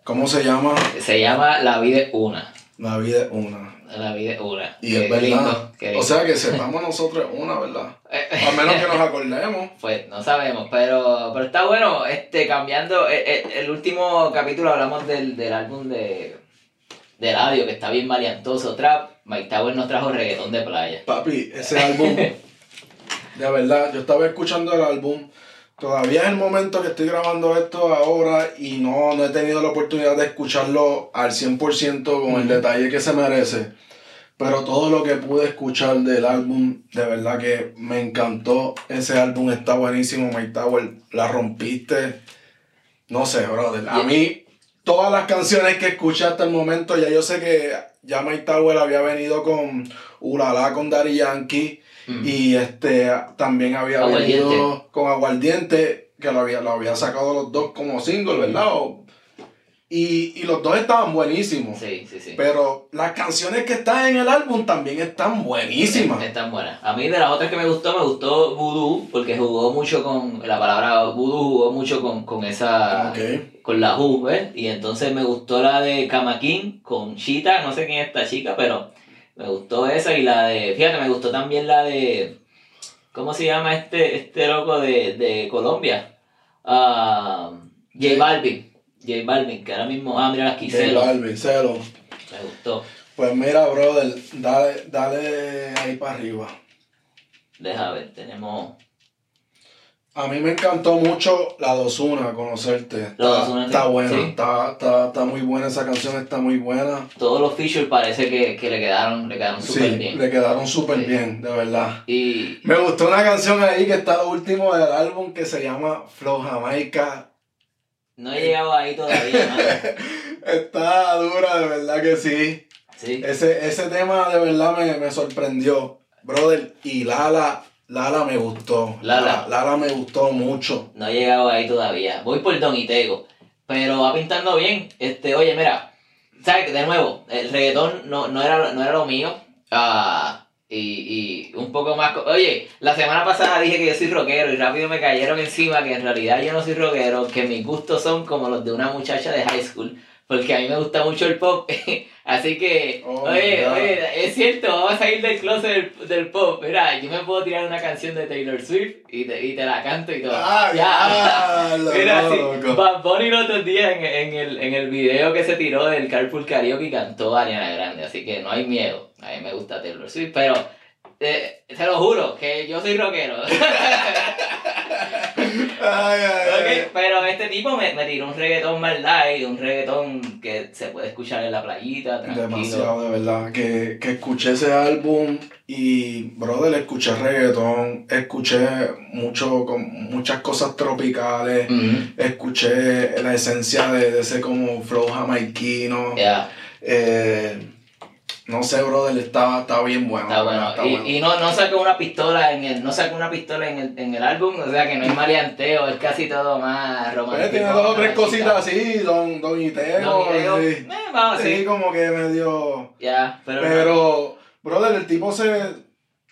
¿Cómo se llama? Se llama La vida es una. La vida es una. La vida es una. Y Qué es verdad. lindo, qué lindo. O sea que sepamos nosotros una, ¿verdad? Eh, A menos que nos acordemos. Pues no sabemos, pero, pero está bueno, este, cambiando, eh, eh, el, último capítulo hablamos del, del álbum de, de radio, que está bien maleantoso, trap, Mike Tower nos trajo reggaetón de playa. Papi, ese álbum, de verdad, yo estaba escuchando el álbum. Todavía es el momento que estoy grabando esto ahora y no, no he tenido la oportunidad de escucharlo al 100% con el detalle que se merece. pero todo lo que pude escuchar del álbum, de verdad que me encantó. Ese álbum está buenísimo, My Tower, la rompiste. No sé, brother. A mí, todas las canciones que escuché hasta el momento, ya yo sé que ya My Tower había venido con Ulala, con Daddy Yankee. Mm. Y este también había venido con Aguardiente, que lo había, lo había sacado los dos como single, ¿verdad? O- y, y los dos estaban buenísimos. Sí, sí, sí. Pero las canciones que están en el álbum también están buenísimas. Están buenas. A mí de las otras que me gustó, me gustó Voodoo, porque jugó mucho con, la palabra Voodoo jugó mucho con, con esa, Ok. con la U, ¿ves? Y entonces me gustó la de Kamakin con Chita, no sé quién es esta chica, pero me gustó esa y la de, fíjate, me gustó también la de, ¿cómo se llama este, este loco de, de Colombia? Ah, J Balvin. J Balvin, que ahora mismo, ah, mira aquí, J. Balvin, Celo. Me gustó. Pues mira, brother, dale, dale ahí para arriba. Deja ver, tenemos... A mí me encantó mucho la Dosuna, conocerte. Está, La Ozuna, está buena, Sí. está, está, está muy buena esa canción, está muy buena. Todos los features parece que, que le quedaron, le quedaron súper Sí, bien. le quedaron súper Sí. bien, de verdad. Y Me gustó una canción ahí que está lo último del álbum que se llama Flow Jamaica. no he llegado ahí todavía, mano. Está dura, de verdad que sí. Sí. Ese, ese tema de verdad me, me sorprendió. Brother, y Lala, Lala me gustó. Lala. Lala me gustó mucho. No he llegado ahí todavía. Voy por Don Itego. Pero va pintando bien. Este, oye, mira. ¿Sabes? De nuevo, el reggaetón no, no, era, no era lo mío. Ah, y, y un poco más... Oye, la semana pasada dije que yo soy rockero y rápido me cayeron encima que en realidad yo no soy rockero, que mis gustos son como los de una muchacha de high school. Porque a mí me gusta mucho el pop. Así que, Oh, oye, God. oye, es cierto, vamos a salir del closet del, del pop. Mira, yo me puedo tirar una canción de Taylor Swift y te, y te la canto y todo. Ah, ya, Mira, sí, loco. Bad Bunny los otros días en, en, el, en el video que se tiró del Carpool Karaoke cantó Ariana Grande, así que no hay miedo. A mí me gusta Taylor Swift, pero eh, te lo juro que yo soy rockero. Ay, ay, Pero este tipo me, me tiró un reggaetón más light, un reggaetón que se puede escuchar en la playita, tranquilo. Demasiado, de verdad. Que, que escuché ese álbum y, brother, escuché reggaetón, escuché mucho, con muchas cosas tropicales, escuché la esencia de, de ese como flow jamaiquino. Eh, no sé, brother, estaba, estaba bien bueno. está bueno. está y, bueno. y no, no sacó una pistola en el, no sacó una pistola en el, en el álbum, o sea que no hay maleanteo, es casi todo más romántico. Pues, tiene dos o tres cositas así, Don, don Itego. Sí. eh, vamos Sí, como que medio... Ya, pero, no. Brother, el tipo se...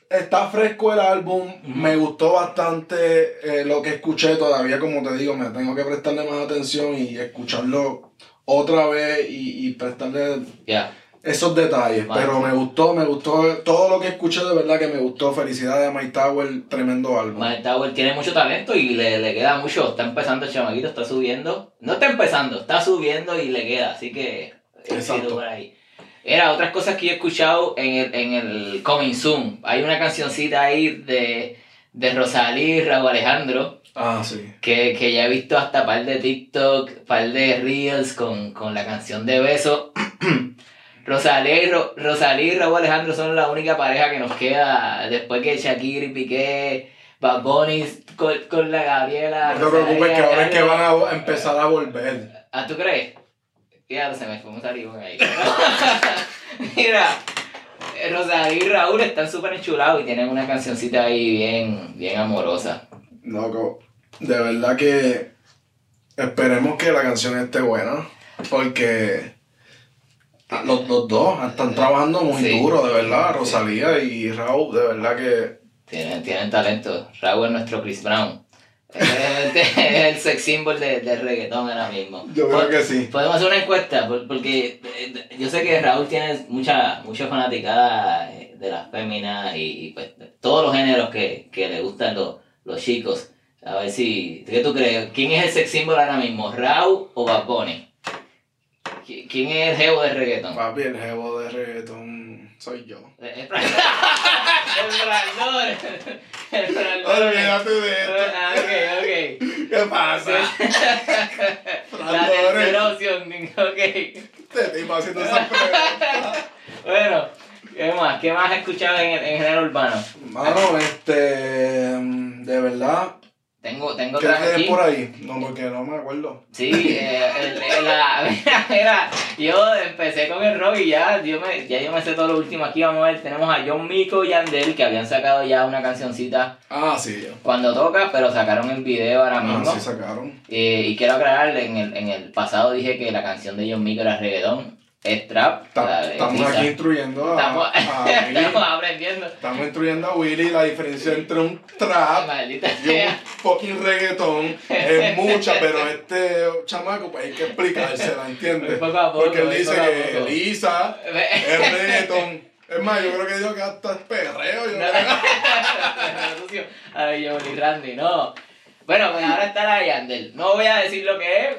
Está fresco el álbum, me gustó bastante eh, lo que escuché todavía, como te digo, me tengo que prestarle más atención y escucharlo otra vez y, y prestarle ya. Esos detalles. Vale, Pero me gustó, me gustó todo lo que escuché de verdad que me gustó. Felicidades a My Tower, tremendo álbum. Mike Tower tiene mucho talento y le, le queda mucho. Está empezando el chamaquito, está subiendo. No está empezando, está subiendo y le queda. Así que. éxito Exacto. por ahí. Era otras cosas que yo he escuchado en el, en el Coming Soon. Hay una cancioncita ahí de, de Rosalí y Raúl Alejandro. Ah, sí. Que, que ya he visto hasta par de TikTok, par de Reels con, con la canción de Beso. Rosalí y, Ro- Rosalí y Raúl Alejandro son la única pareja que nos queda después que Shakira y Piqué, Bad Bunny con, con la Gabriela. No te preocupes que Rosalía, ahora es que van a empezar a volver. ¿Ah, tú crees? Ya se me fue un salivón ahí. Mira, eh, Rosalí y Raúl están súper enchulados y tienen una cancioncita ahí bien, bien amorosa. Loco, de verdad que esperemos que la canción esté buena. Porque los, los dos están trabajando muy Sí. duro, de verdad. Sí. Rosalía y Raúl, de verdad que. Tienen, tienen talento. Raúl es nuestro Chris Brown. Es el sex symbol de, del reggaetón ahora mismo. Yo creo que sí. Podemos hacer una encuesta, por- porque eh, yo sé que Raúl tiene mucha, mucha fanaticada eh, de las féminas y, y, pues de todos los géneros que, que le gustan los, los chicos. A ver si, ¿qué tú crees? ¿Quién es el sex symbol ahora mismo? ¿Raúl o Bad Bunny? ¿Qui- ¿Quién es el jevo de reggaetón? Papi, el jevo de reggaetón soy yo. El el Brandor. El Brandor. Olvídate de esto. Ah, ok, ok. ¿Qué pasa? La tercera opción, ok. Te tipo haciendo esa pregunta. Bueno, ¿Qué más? ¿Qué más has escuchado en el, en género urbano? Mano, este. mm, De verdad. Tengo, tengo ¿Qué otra hay aquí. por ahí? No, porque no me acuerdo. Sí, eh, el- el- la, mira, mira, yo empecé con el rock y ya yo me, ya yo me sé todo lo último aquí. Vamos a ver, tenemos a John Mico y Yandel que habían sacado ya una cancioncita Ah, sí. cuando toca, pero sacaron el video ahora Ah, mismo. sí sacaron. Eh, y quiero aclarar, en el, en el pasado dije que la canción de John Mico era reggaetón, es trap. Ta- estamos aquí instruyendo a, Estamos, a Willy. estamos aprendiendo. Estamos instruyendo a Willy la diferencia entre un trap Maldita y un fucking reggaetón. Es mucha, pero este chamaco pues hay que explicársela, ¿entiendes? Poco a poco, Porque él dice a que poco. Lisa es reggaetón. Es más, yo creo que dijo que hasta es perreo. Yo creo que- Ay, yo ni Randy, no. Bueno, pues ahora está la de Yandel. No voy a decir lo que es.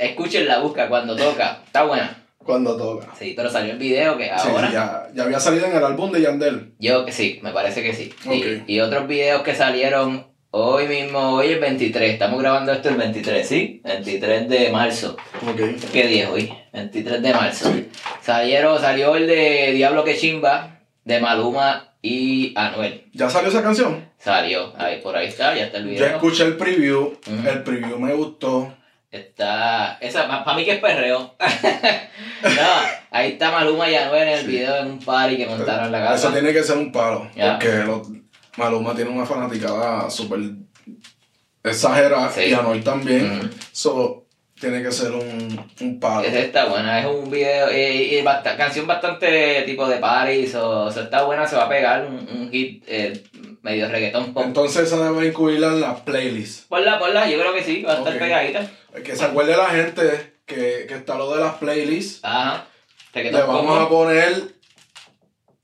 Escuchen la busca cuando toca. Está buena. Cuando toca. Sí, pero salió el video que Sí, ahora. ya, ya había salido en el álbum de Yandel. Yo que sí, me parece que sí. Ok. Y, y otros videos que salieron hoy mismo, hoy es 23. Estamos grabando esto el 23, ¿sí? 23 de marzo. Ok. ¿Qué día es hoy? 23 de marzo. Salieron, salió el de Diablo que chimba, de Maluma y Anuel. ¿Ya salió esa canción? Salió, ahí por ahí está, ya está el Yo video. escuché el preview. El preview me gustó. Está, esa, para mí que es perreo. no, ahí está Maluma y Anuel en el Sí. video en un party que montaron en la casa. Eso tiene que ser un palo. Porque Maluma tiene una fanaticada súper exagerada. Sí. Y Anuel también. So, tiene que ser un, un palo. Esa está buena, es un video, eh, y bast- canción bastante tipo de party, so, so está buena, se va a pegar un, un hit eh, medio reggaetón pop. Entonces esa debe incluirla en la playlist. Ponla, ponla, yo creo que sí, va a estar pegadita. Que se acuerde la gente que, que está lo de las playlists. Ajá. Le vamos a poner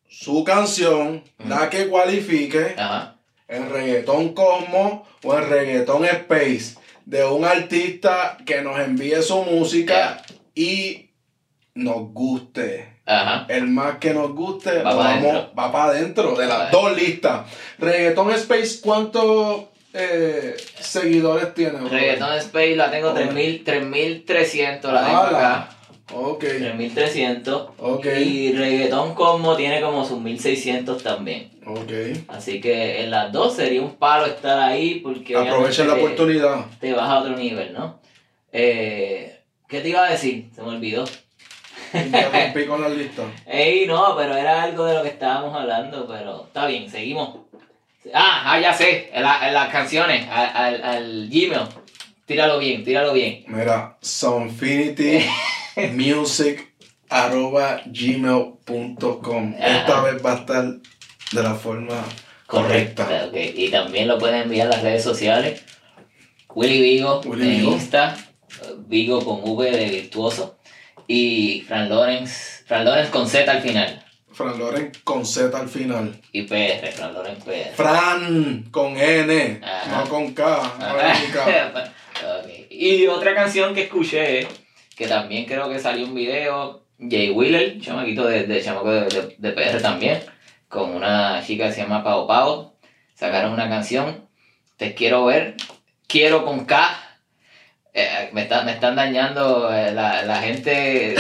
su canción, Ujú. la que cualifique Ajá. en reggaetón Cosmo o en reggaetón Space de un artista que nos envíe su música y nos guste. Ajá. El más que nos guste Va para adentro de las dos listas. Reggaetón Space, ¿cuántos eh, seguidores tiene? Reggaeton Space la tengo Joder. 3000 3300, la tengo acá. Ok, 3300. ok, Y Reggaeton Combo tiene como sus 1600 también. ok. Así que en las dos sería un palo estar ahí porque Aprovechen la oportunidad. te vas a otro nivel, ¿no? Eh, ¿Qué te iba a decir? Se me olvidó. Interrumpí con la lista. Ey, no, pero era algo de lo que estábamos hablando, pero está bien, seguimos. Ah, ah ya sé, la- las canciones, al, al, al Gmail. Tíralo bien, tíralo bien. Mira, Sonfinity Music arroba gmail.com. Esta vez va a estar de la forma correcta. Ok, Y también lo pueden enviar a las redes sociales. Willy Vigo Willy en Vigo. Insta, Vigo con V de virtuoso. Y Fran Lawrence, Fran Lawrence con Z al final. Fran Loren con Z al final. Y PR, Fran Lawrence PR. Fran con N, Ajá. no con K. no. Y otra canción que escuché, que también creo que salió un video, Jay Wheeler, chamaquito de, de chamaco de, de- de PR también, con una chica que se llama Pao Pao, sacaron una canción, Te quiero ver, quiero con K. Eh, me, está- me están dañando eh, la, la gente, eh,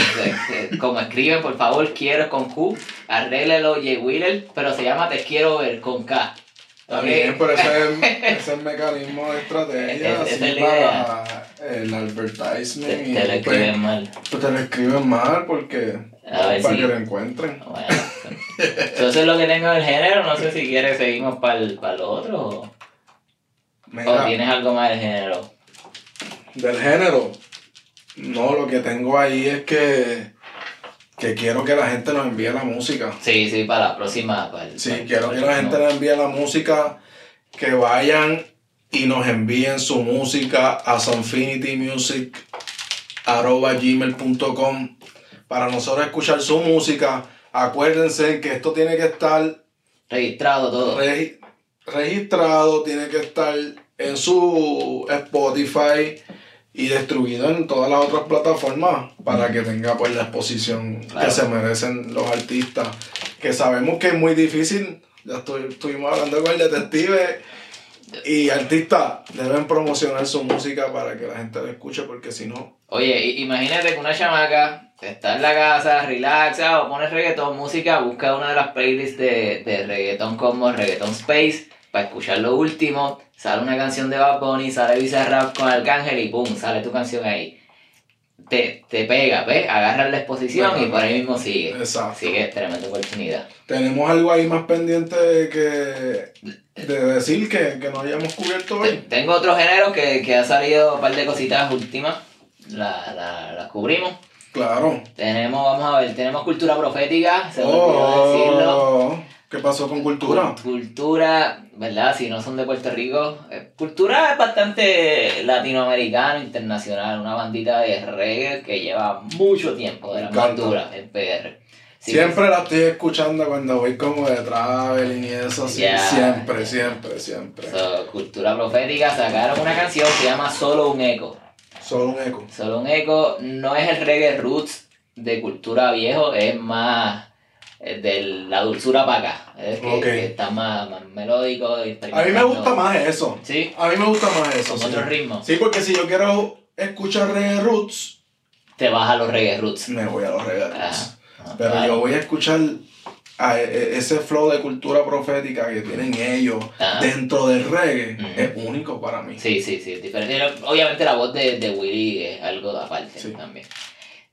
eh, como escriben, por favor, quiero con Q, arréglelo Jay Wheeler, pero se llama Te quiero ver con K. Está Ok. bien, pero ese es, ese es el mecanismo de estrategia. Así es la para el Te, advertisement. te y lo pues, escriben mal. pues te lo escriben mal porque. A ver para si- que lo encuentren. Bueno, entonces lo que tengo en el género, no sé si quieres seguimos para lo otro o, o tienes algo más del género. Del género. No, lo que tengo ahí es que. Que quiero que la gente nos envíe la música. Sí, sí, para la próxima. Para el- Sí, para- quiero que la gente no. nos envíe la música. Que vayan y nos envíen su música a sonfinitymusic.gmail.com para nosotros escuchar su música. Acuérdense que esto tiene que estar Registrado todo. regi- registrado, tiene que estar en su Spotify y distribuido en todas las otras plataformas para que tenga pues la exposición Claro. que se merecen los artistas. Que sabemos que es muy difícil. Ya estoy- estuvimos hablando con el detective y artistas deben promocionar su música para que la gente la escuche porque si no, Oye, imagínate que una chamaca estás en la casa, relaxa o pones reggaetón, música, busca una de las playlists de, de reggaetón como Reggaeton Space para escuchar lo último. Sale una canción de Bad Bunny, sale Rap con Arcángel y pum, sale tu canción ahí. Te, te pega, ¿ves? Agarras la exposición y por ahí mismo sigue. Exacto. Sigue, tremenda oportunidad. Tenemos algo ahí más pendiente que de decir que, que no hayamos cubierto hoy. Tengo otro género que, que ha salido un par de cositas últimas. Las la, la cubrimos. Claro. Tenemos, vamos a ver, tenemos cultura profética, se Oh, decirlo. ¿Qué pasó con cultura? Cultura, ¿verdad? Si no son de Puerto Rico. eh, Cultura es bastante latinoamericano, internacional. Una bandita de reggae que lleva mucho tiempo de la cultura en PR. Siempre la estoy escuchando cuando voy como de traveling y eso, sí, siempre, siempre, siempre. so, cultura profética sacaron una canción que se llama Solo un eco. Solo un eco. Solo un eco no es el reggae roots de cultura viejo, es más de la dulzura para acá. Es que, Ok. que está más, más melódico. A mí me gusta más eso. Sí, A mí me gusta más eso. con sí. otro ritmo. Sí, porque si yo quiero escuchar reggae roots, Te vas a los reggae roots. me voy a los reggae roots. ah, Pero claro. yo voy a escuchar a e- e- ese flow de cultura profética que tienen ellos Ah. dentro del reggae es único para mí. Sí, sí, sí, es diferente. Obviamente la voz de, de Willy es algo aparte Sí. también.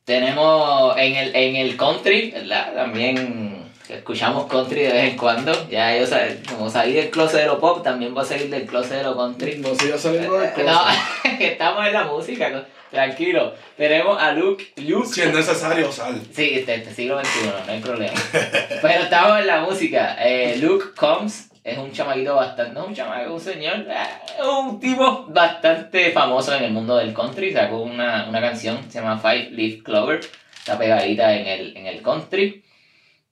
Tenemos en el, en el country, ¿verdad? También escuchamos country de vez en cuando. Ya yo como salí del closet de lo pop, también voy a salir del closet de lo country. No siga saliendo de Eh, cosas. No, estamos en la música, tranquilo. Tenemos a Luke, Luke Si es necesario, sal. Sí, este, este siglo XXI, no hay problema. Pero estamos en la música. Eh, Luke Combs es un chamaquito bastante. No un chamaquito, un señor. eh, un tipo bastante famoso en el mundo del country. Sacó una, una canción, se llama Five Leaf Clover. Está pegadita en el, en el country.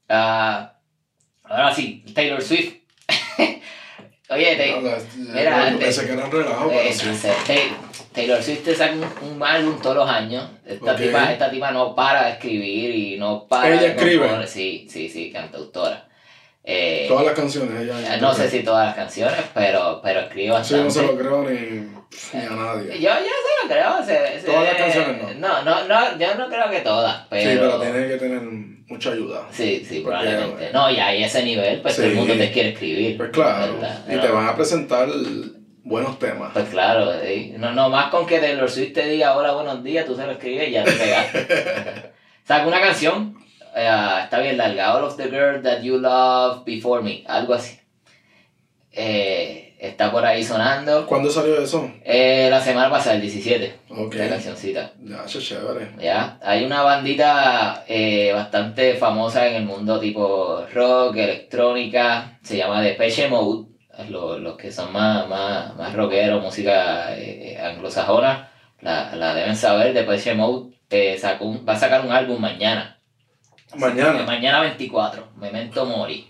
Ah, ahora sí, Taylor Swift. Oye, te, Nada, mira, te- que no Taylor Swift te saca un, un álbum todos los años. Esta, Ok. tipa, esta tipa no para de escribir y no para Ella de escribe. componer. Sí, sí, sí, cantautora. Eh, Todas las canciones ella. no sé si todas las canciones, pero, pero escribe Sí, no bastante. se lo creo ni, ni a nadie. Yo, yo se lo creo. se- se- Todas las canciones no. No, no, yo no creo que todas, pero... Sí, pero tiene que tener mucha ayuda. Sí, sí, Porque, probablemente. eh, No, y ahí ese nivel, pues todo el mundo te quiere escribir. Pues claro. ¿verdad? Y te van a presentar buenos temas. Pues claro, sí. no, no más con que Taylor Swift te diga hola, buenos días, tú se lo escribes y ya te pegaste. Saca una canción, eh, está bien larga, All of the Girls That You Love Before Me, algo así. Eh, está por ahí sonando. ¿Cuándo salió eso? Eh, la semana pasada, el 17, Ok. la cancioncita. Ya, chévere. ¿Ya? Hay una bandita eh, bastante famosa en el mundo tipo rock, electrónica, se llama Depeche Mode, los, los que son más, más, más rockeros, música eh, anglosajona, la, la deben saber, Depeche Mode eh, sacó un- va a sacar un álbum mañana, Mañana. mañana 24, Memento Mori,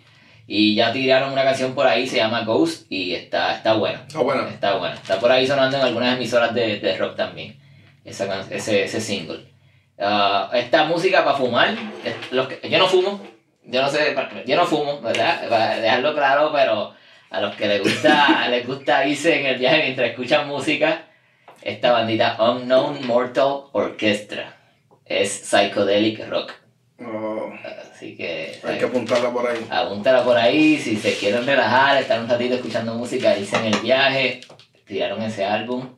y ya tiraron una canción por ahí, se llama Ghost, y está, está buena. Ah, bueno. Está bueno. Está por ahí sonando en algunas emisoras de, de rock también. Esa, ese, ese single. Ah, esta música para fumar. los que- yo no fumo. Yo no sé. Yo no fumo, ¿verdad? Para dejarlo claro, pero a los que les gusta, les gusta irse en el viaje mientras escuchan música, esta bandita Unknown Mortal Orchestra es psychedelic rock. Oh, Así que. hay que apuntarla por ahí. Apúntala por ahí, si se quieren relajar, estar un ratito escuchando música, irse en el viaje, tiraron ese álbum.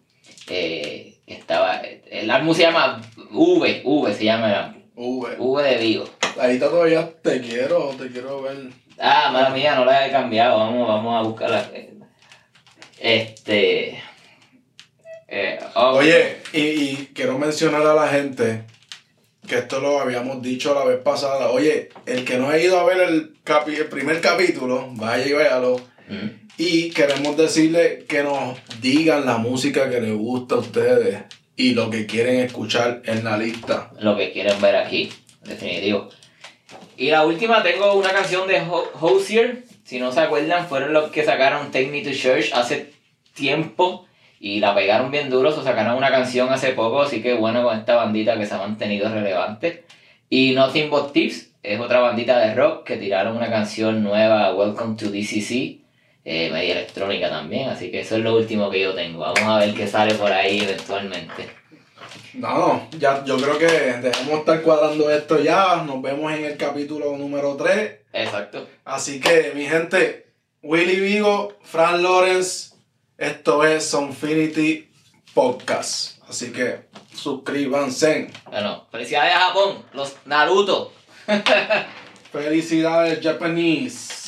eh, estaba, el álbum se llama V, V se llama, V. V de Vigo. Ahí está todavía te quiero, te quiero ver. Ah, mala mía, no la he cambiado, vamos, vamos a buscarla. Este... eh, oh, Oye, y, y quiero mencionar a la gente que esto lo habíamos dicho la vez pasada. Oye, el que no ha ido a ver el, capi- el primer capítulo, vaya y véalo. mm, Y queremos decirle que nos digan la música que les gusta a ustedes y lo que quieren escuchar en la lista. lo que quieren ver aquí, definitivo. Y la última tengo una canción de Ho- Hosier, si no se acuerdan, fueron los que sacaron Take Me to Church hace tiempo y la pegaron bien duro, o sacaron una canción hace poco, así que bueno con esta bandita que se ha mantenido relevante. Y Nothing But Tips es otra bandita de rock que tiraron una canción nueva, Welcome to DCC, eh, media electrónica también, así que eso es lo último que yo tengo. Vamos a ver qué sale por ahí eventualmente. No, ya, yo creo que debemos estar cuadrando esto ya. Nos vemos en el capítulo número 3. Exacto. Así que, mi gente, Willy Vigo, Fran Lawrence, esto es Sonfinity Podcast. Así que suscríbanse. Bueno, felicidades a Japón, los Naruto. Felicidades, Japanese.